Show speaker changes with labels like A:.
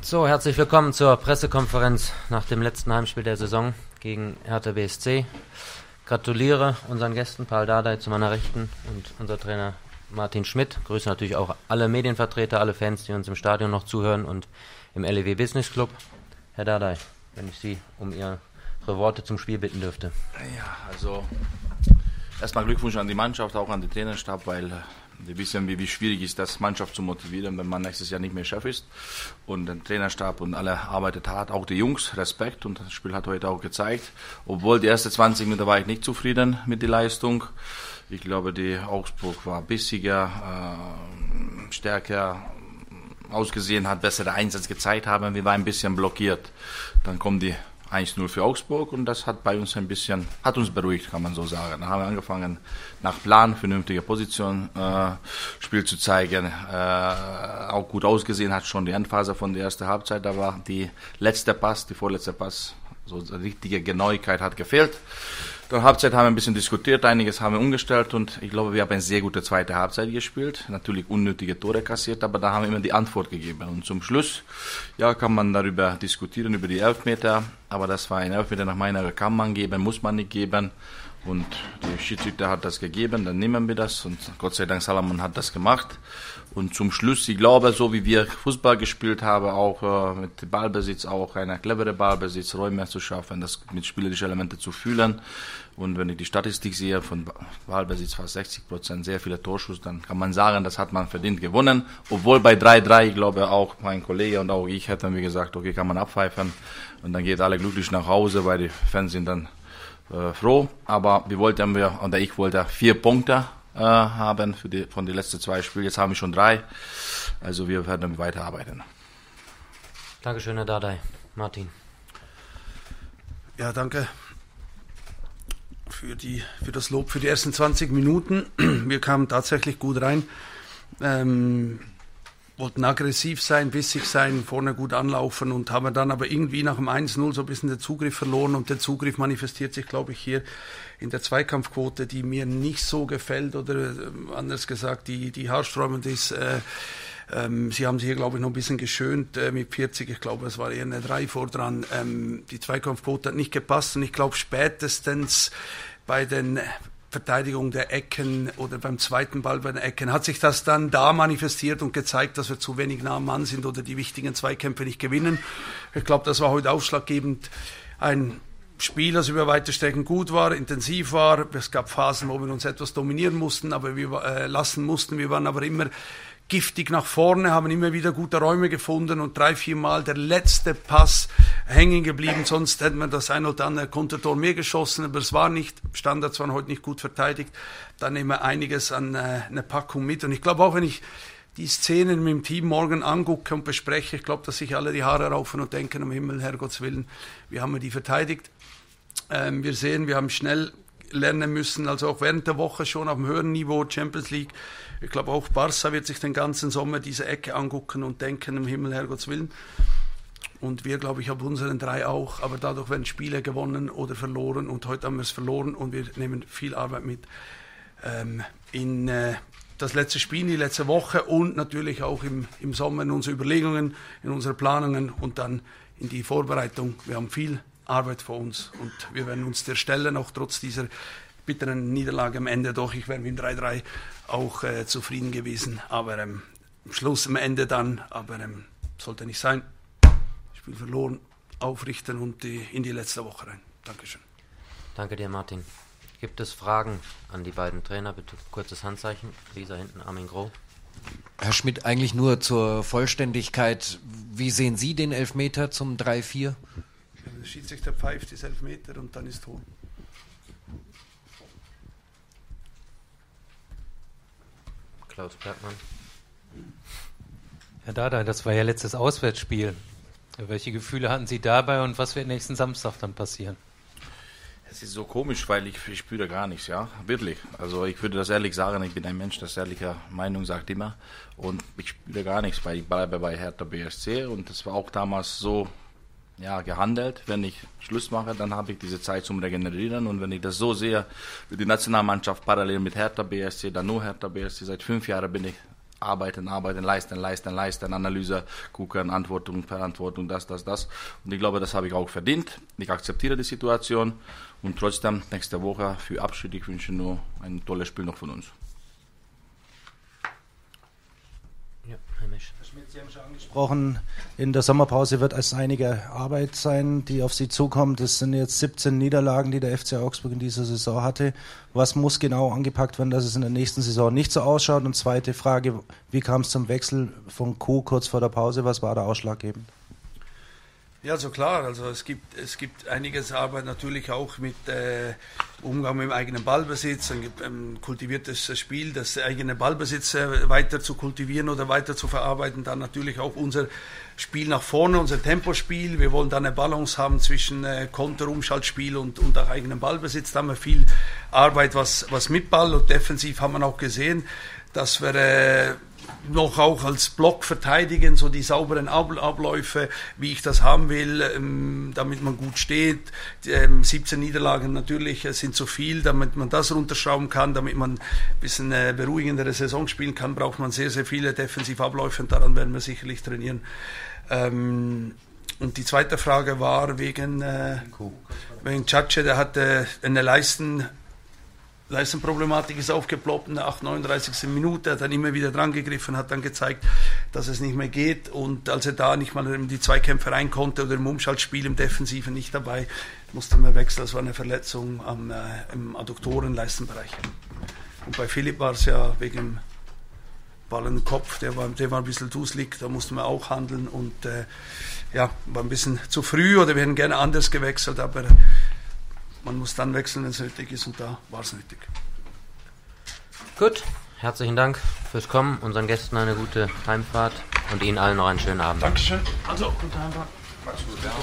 A: So, herzlich willkommen zur Pressekonferenz nach dem letzten Heimspiel der Saison gegen Hertha BSC. Gratuliere unseren Gästen Paul Dardai zu meiner Rechten und unser Trainer Martin Schmidt. Grüße natürlich auch alle Medienvertreter, alle Fans, die uns im Stadion noch zuhören und im LEW Business Club. Herr Dardai, wenn ich Sie um Ihre Worte zum Spiel bitten dürfte.
B: Ja, also erstmal Glückwunsch an die Mannschaft, auch an den Trainerstab, weil wir wissen, wie, wie schwierig ist das, Mannschaft zu motivieren, wenn man nächstes Jahr nicht mehr Chef ist. Und der Trainerstab und alle arbeitet hart, auch die Jungs, Respekt. Und das Spiel hat heute auch gezeigt. Obwohl die ersten 20 Minuten war ich nicht zufrieden mit der Leistung. Ich glaube, die Augsburg war bissiger, äh, stärker ausgesehen hat, bessere Einsatz gezeigt haben. Wir waren ein bisschen blockiert. Dann kommen die 1-0 für Augsburg und das hat bei uns ein bisschen, hat uns beruhigt, kann man so sagen. Dann haben wir angefangen, nach Plan, vernünftige Position, äh, Spiel zu zeigen. Äh, auch gut ausgesehen hat schon die Endphase von der ersten Halbzeit, da war die letzte Pass, die vorletzte Pass, so richtige Genauigkeit hat gefehlt. Der Halbzeit haben wir ein bisschen diskutiert, einiges haben wir umgestellt und ich glaube, wir haben eine sehr gute zweite Halbzeit gespielt. Natürlich unnötige Tore kassiert, aber da haben wir immer die Antwort gegeben. Und zum Schluss, ja, kann man darüber diskutieren, über die Elfmeter, aber das war ein Elfmeter nach meiner kann man geben, muss man nicht geben. Und der Schiedsrichter hat das gegeben, dann nehmen wir das und Gott sei Dank Salomon hat das gemacht. Und zum Schluss, ich glaube, so wie wir Fußball gespielt haben, auch äh, mit Ballbesitz, auch eine clevere Ballbesitz, Räume zu schaffen, das mit spielerischen Elementen zu fühlen. Und wenn ich die Statistik sehe, von Ballbesitz fast 60 Prozent, sehr viele Torschuss, dann kann man sagen, das hat man verdient gewonnen. Obwohl bei 3-3, ich glaube auch mein Kollege und auch ich hätten wir gesagt, okay, kann man abpfeifen. Und dann geht alle glücklich nach Hause, weil die Fans sind dann äh, froh. Aber wir wollten wir, oder ich wollte vier Punkte äh, haben für die, von den letzten zwei Spielen. Jetzt haben wir schon drei. Also wir werden damit weiterarbeiten.
A: Dankeschön, Herr Dardai. Martin.
C: Ja, danke für, die, für das Lob für die ersten 20 Minuten. Wir kamen tatsächlich gut rein. Ähm, wollten aggressiv sein, bissig sein, vorne gut anlaufen und haben dann aber irgendwie nach dem 1-0 so ein bisschen den Zugriff verloren und der Zugriff manifestiert sich, glaube ich, hier in der Zweikampfquote, die mir nicht so gefällt oder äh, anders gesagt, die, die haarsträubend ist. Äh, ähm, Sie haben sich hier, glaube ich, noch ein bisschen geschönt äh, mit 40. Ich glaube, es war eher eine 3 vor dran. Ähm, die Zweikampfquote hat nicht gepasst und ich glaube, spätestens bei den Verteidigung der Ecken oder beim zweiten Ball bei den Ecken, hat sich das dann da manifestiert und gezeigt, dass wir zu wenig nah am Mann sind oder die wichtigen Zweikämpfe nicht gewinnen. Ich glaube, das war heute ausschlaggebend. Ein Spiel, das über weite Strecken gut war, intensiv war. Es gab Phasen, wo wir uns etwas dominieren mussten, aber wir äh, lassen mussten. Wir waren aber immer giftig nach vorne, haben immer wieder gute Räume gefunden und drei, vier Mal der letzte Pass hängen geblieben. Sonst hätten wir das ein oder andere Kontertor mehr geschossen, aber es war nicht. Standards waren heute nicht gut verteidigt. Da nehmen wir einiges an äh, eine Packung mit. Und ich glaube auch, wenn ich die Szenen mit dem Team morgen angucke und bespreche, ich glaube, dass sich alle die Haare raufen und denken, um Himmel, Herrgotts Willen, wie haben wir die verteidigt? Ähm, wir sehen, wir haben schnell lernen müssen, also auch während der Woche schon auf dem höheren Niveau Champions League ich glaube auch Barca wird sich den ganzen Sommer diese Ecke angucken und denken, im Himmel, Herrgotts Willen. Und wir, glaube ich, haben unseren drei auch. Aber dadurch werden Spiele gewonnen oder verloren. Und heute haben wir es verloren und wir nehmen viel Arbeit mit ähm, in äh, das letzte Spiel, die letzte Woche und natürlich auch im, im Sommer in unsere Überlegungen, in unsere Planungen und dann in die Vorbereitung. Wir haben viel Arbeit vor uns und wir werden uns der Stelle noch trotz dieser bitteren Niederlage am Ende doch, ich wäre mit dem 3-3 auch äh, zufrieden gewesen. Aber ähm, am Schluss, am Ende dann, aber ähm, sollte nicht sein. Spiel verloren, aufrichten und die, in die letzte Woche rein. Dankeschön.
A: Danke dir, Martin. Gibt es Fragen an die beiden Trainer? Bitte kurzes Handzeichen. Lisa hinten, Armin Groh.
D: Herr Schmidt, eigentlich nur zur Vollständigkeit. Wie sehen Sie den Elfmeter zum 3-4?
C: Der Schiedsrichter pfeift ist Elfmeter und dann ist Ton.
A: Klaus Bergmann.
E: Herr Dada, das war ja letztes Auswärtsspiel. Welche Gefühle hatten Sie dabei und was wird nächsten Samstag dann passieren?
B: Es ist so komisch, weil ich, ich spüre gar nichts, ja, wirklich. Also ich würde das ehrlich sagen, ich bin ein Mensch, das ehrliche Meinung sagt immer. Und ich spüre gar nichts, weil ich bleibe bei Hertha BSC und das war auch damals so ja, gehandelt. Wenn ich Schluss mache, dann habe ich diese Zeit zum Regenerieren. Und wenn ich das so sehe, wie die Nationalmannschaft parallel mit Hertha BSC, dann nur Hertha BSC, seit fünf Jahren bin ich arbeiten, arbeiten, leisten, leisten, leisten, Analyse, gucken, Antwortung, Verantwortung, das, das, das. Und ich glaube, das habe ich auch verdient. Ich akzeptiere die Situation und trotzdem nächste Woche für Abschied. Ich wünsche nur ein tolles Spiel noch von uns.
F: Ja, Herr Mesch. Sie haben schon angesprochen, in der Sommerpause wird es einige Arbeit sein, die auf Sie zukommt. Das sind jetzt 17 Niederlagen, die der FC Augsburg in dieser Saison hatte. Was muss genau angepackt werden, dass es in der nächsten Saison nicht so ausschaut? Und zweite Frage, wie kam es zum Wechsel von Kuh kurz vor der Pause? Was war da ausschlaggebend?
C: Ja, so klar. Also es gibt, es gibt einiges Arbeit natürlich auch mit äh, Umgang mit dem eigenen Ballbesitz, ein, ein kultiviertes Spiel, das eigene Ballbesitz weiter zu kultivieren oder weiter zu verarbeiten. Dann natürlich auch unser Spiel nach vorne, unser Tempospiel. Wir wollen dann eine Balance haben zwischen äh, Konter, Umschaltspiel und, und auch eigenem Ballbesitz. Da haben wir viel Arbeit, was, was mit Ball und defensiv haben wir auch gesehen, dass wir äh, noch auch als Block verteidigen, so die sauberen Abläufe, wie ich das haben will, ähm, damit man gut steht. Ähm, 17 Niederlagen natürlich äh, sind zu viel, damit man das runterschrauben kann, damit man ein bisschen äh, beruhigendere Saison spielen kann, braucht man sehr, sehr viele Defensivabläufe und daran werden wir sicherlich trainieren. Ähm, und die zweite Frage war wegen, äh, wegen Chache, der hatte eine Leisten Leistenproblematik ist aufgeploppt in der 8, 39. Minute, hat dann immer wieder dran gegriffen, hat dann gezeigt, dass es nicht mehr geht und als er da nicht mal in die Zweikämpfe rein konnte oder im Umschaltspiel im Defensiven nicht dabei, musste man wechseln. Das war eine Verletzung am, äh, im Adduktorenleistenbereich. Und bei Philipp war es ja wegen Ball im Kopf, der war, der war ein bisschen duselig, da mussten wir auch handeln und äh, ja, war ein bisschen zu früh oder wir hätten gerne anders gewechselt, aber man muss dann wechseln, wenn es nötig ist und da war es nötig.
A: Gut, herzlichen Dank fürs Kommen, unseren Gästen eine gute Heimfahrt und Ihnen allen noch einen schönen Abend.
C: Dankeschön. Also, gute Heimfahrt.
B: Mach's gut, ja.